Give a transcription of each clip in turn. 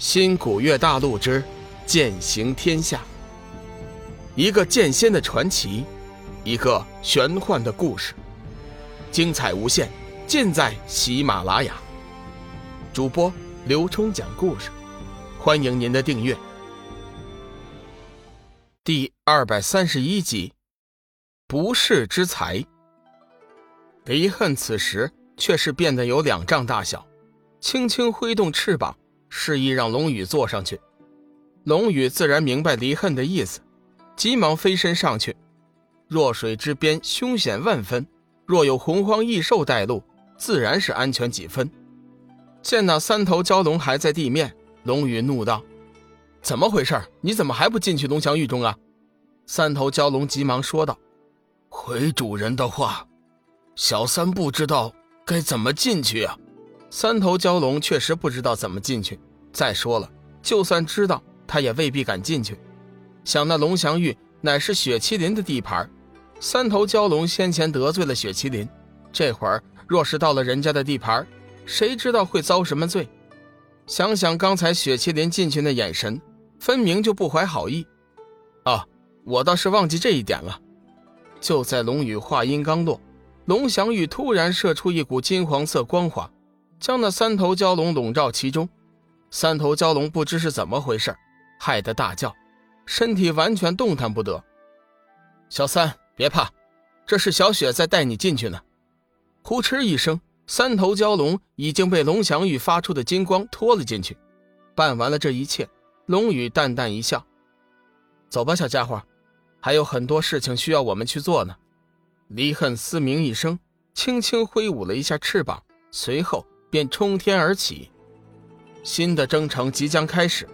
新古月大陆之剑行天下，一个剑仙的传奇，一个玄幻的故事，精彩无限，尽在喜马拉雅。主播刘冲讲故事，欢迎您的订阅。第二百三十一集，不世之才。离恨此时却是变得有两丈大小，轻轻挥动翅膀。示意让龙宇坐上去，龙宇自然明白离恨的意思，急忙飞身上去。弱水之边凶险万分，若有洪荒异兽带路，自然是安全几分。见那三头蛟龙还在地面，龙宇怒道：“怎么回事？你怎么还不进去龙翔域中啊？”三头蛟龙急忙说道：“回主人的话，小三不知道该怎么进去啊。”三头蛟龙确实不知道怎么进去。再说了，就算知道，他也未必敢进去。想那龙翔玉乃是雪麒麟的地盘，三头蛟龙先前得罪了雪麒麟，这会儿若是到了人家的地盘，谁知道会遭什么罪？想想刚才雪麒麟进去那眼神，分明就不怀好意。啊，我倒是忘记这一点了。就在龙宇话音刚落，龙翔玉突然射出一股金黄色光华。将那三头蛟龙笼罩其中，三头蛟龙不知是怎么回事，害得大叫，身体完全动弹不得。小三，别怕，这是小雪在带你进去呢。呼哧一声，三头蛟龙已经被龙翔宇发出的金光拖了进去。办完了这一切，龙宇淡淡一笑：“走吧，小家伙，还有很多事情需要我们去做呢。”离恨嘶鸣一声，轻轻挥舞了一下翅膀，随后。便冲天而起，新的征程即将开始。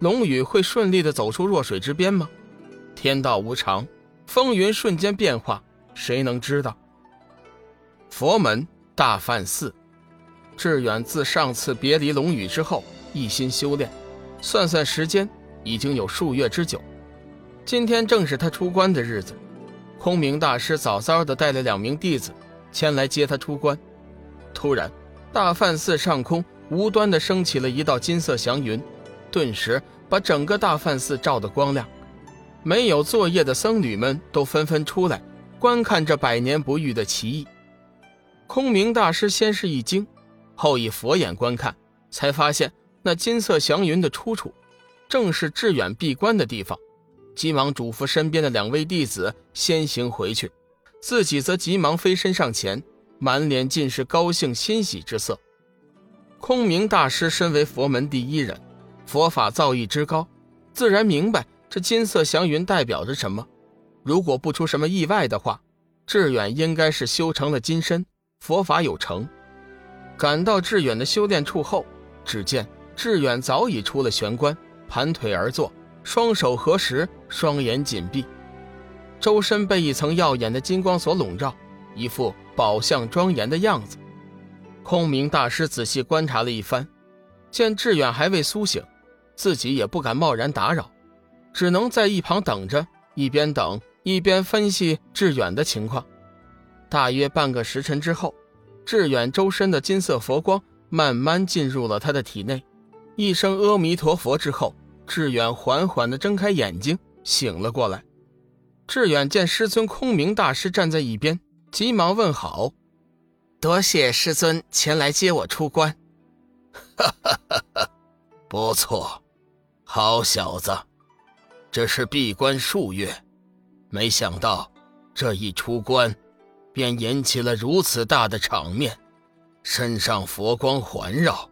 龙宇会顺利的走出弱水之边吗？天道无常，风云瞬间变化，谁能知道？佛门大梵寺，志远自上次别离龙宇之后，一心修炼，算算时间，已经有数月之久。今天正是他出关的日子，空明大师早早的带了两名弟子前来接他出关。突然。大梵寺上空无端的升起了一道金色祥云，顿时把整个大梵寺照得光亮。没有作业的僧侣们都纷纷出来观看这百年不遇的奇异。空明大师先是一惊，后以佛眼观看，才发现那金色祥云的出处，正是志远闭关的地方。急忙嘱咐身边的两位弟子先行回去，自己则急忙飞身上前。满脸尽是高兴欣喜之色。空明大师身为佛门第一人，佛法造诣之高，自然明白这金色祥云代表着什么。如果不出什么意外的话，志远应该是修成了金身，佛法有成。赶到志远的修炼处后，只见志远早已出了玄关，盘腿而坐，双手合十，双眼紧闭，周身被一层耀眼的金光所笼罩，一副。宝相庄严的样子，空明大师仔细观察了一番，见志远还未苏醒，自己也不敢贸然打扰，只能在一旁等着，一边等一边分析志远的情况。大约半个时辰之后，志远周身的金色佛光慢慢进入了他的体内，一声阿弥陀佛之后，志远缓缓地睁开眼睛，醒了过来。志远见师尊空明大师站在一边。急忙问好，多谢师尊前来接我出关。哈哈哈哈不错，好小子，这是闭关数月，没想到这一出关，便引起了如此大的场面，身上佛光环绕，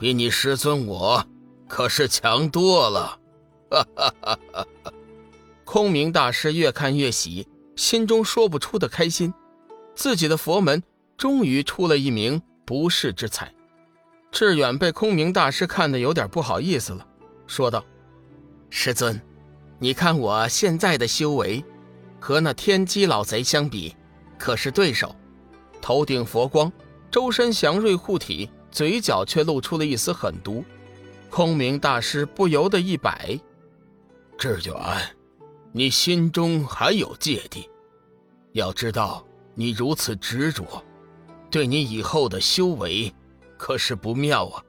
比你师尊我可是强多了。哈哈哈哈哈！空明大师越看越喜。心中说不出的开心，自己的佛门终于出了一名不世之才。志远被空明大师看得有点不好意思了，说道：“师尊，你看我现在的修为，和那天机老贼相比，可是对手？头顶佛光，周身祥瑞护体，嘴角却露出了一丝狠毒。空明大师不由得一摆：“志远。”你心中还有芥蒂，要知道你如此执着，对你以后的修为可是不妙啊！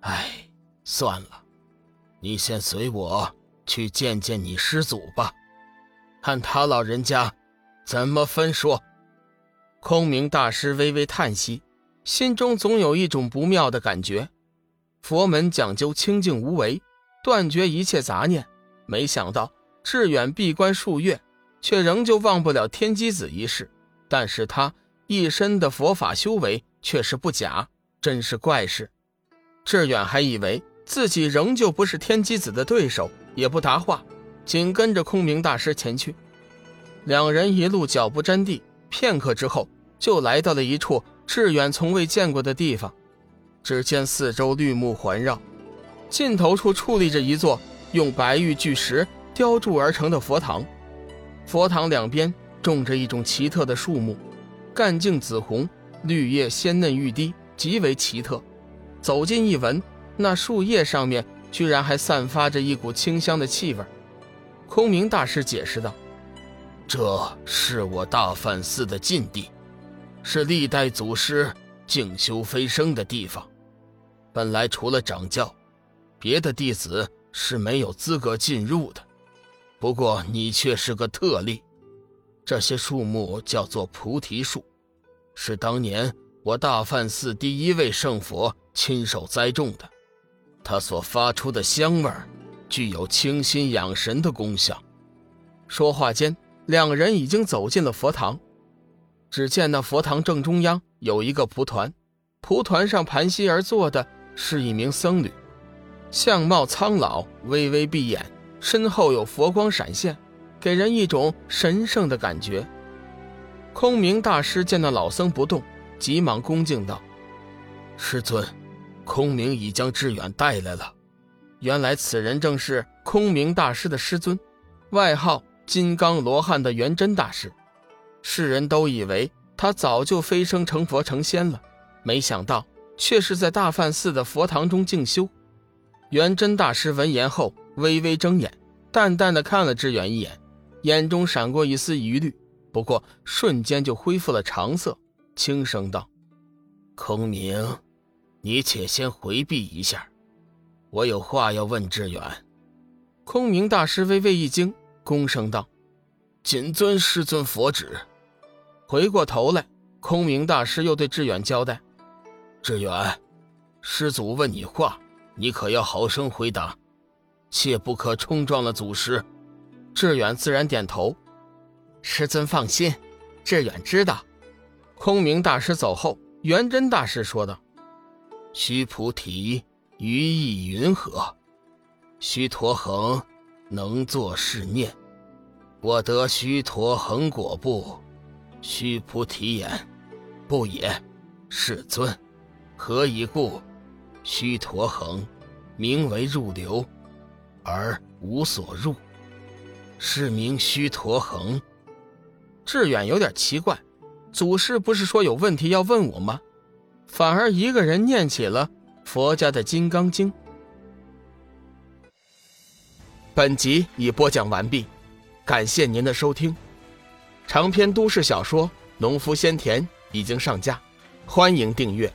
哎，算了，你先随我去见见你师祖吧，看他老人家怎么分说。空明大师微微叹息，心中总有一种不妙的感觉。佛门讲究清净无为，断绝一切杂念，没想到志远闭关数月，却仍旧忘不了天机子一事。但是他一身的佛法修为却是不假，真是怪事。志远还以为自己仍旧不是天机子的对手，也不答话，紧跟着空明大师前去。两人一路脚不沾地。片刻之后，就来到了一处志远从未见过的地方。只见四周绿木环绕，尽头处矗立着一座用白玉巨石雕铸而成的佛堂。佛堂两边种着一种奇特的树木，干茎紫红，绿叶鲜嫩欲滴，极为奇特。走近一闻，那树叶上面居然还散发着一股清香的气味。空明大师解释道。这是我大梵寺的禁地，是历代祖师静修飞升的地方。本来除了掌教，别的弟子是没有资格进入的。不过你却是个特例。这些树木叫做菩提树，是当年我大梵寺第一位圣佛亲手栽种的。它所发出的香味，具有清心养神的功效。说话间。两人已经走进了佛堂，只见那佛堂正中央有一个蒲团，蒲团上盘膝而坐的是一名僧侣，相貌苍老，微微闭眼，身后有佛光闪现，给人一种神圣的感觉。空明大师见那老僧不动，急忙恭敬道：“师尊，空明已将志远带来了。”原来此人正是空明大师的师尊，外号。金刚罗汉的元真大师，世人都以为他早就飞升成佛成仙了，没想到却是在大梵寺的佛堂中静修。元真大师闻言后，微微睁眼，淡淡的看了志远一眼，眼中闪过一丝疑虑，不过瞬间就恢复了常色，轻声道：“空明，你且先回避一下，我有话要问志远。”空明大师微微一惊。躬声道：“谨遵师尊佛旨。”回过头来，空明大师又对志远交代：“志远，师祖问你话，你可要好生回答，切不可冲撞了祖师。”志远自然点头：“师尊放心，志远知道。”空明大师走后，元真大师说道：“须菩提于意云何？须陀恒。”能作是念，我得须陀恒果不？须菩提言，不也。世尊，何以故？须陀恒名为入流，而无所入，是名须陀恒。志远有点奇怪，祖师不是说有问题要问我吗？反而一个人念起了佛家的《金刚经》。本集已播讲完毕，感谢您的收听。长篇都市小说《农夫先田》已经上架，欢迎订阅。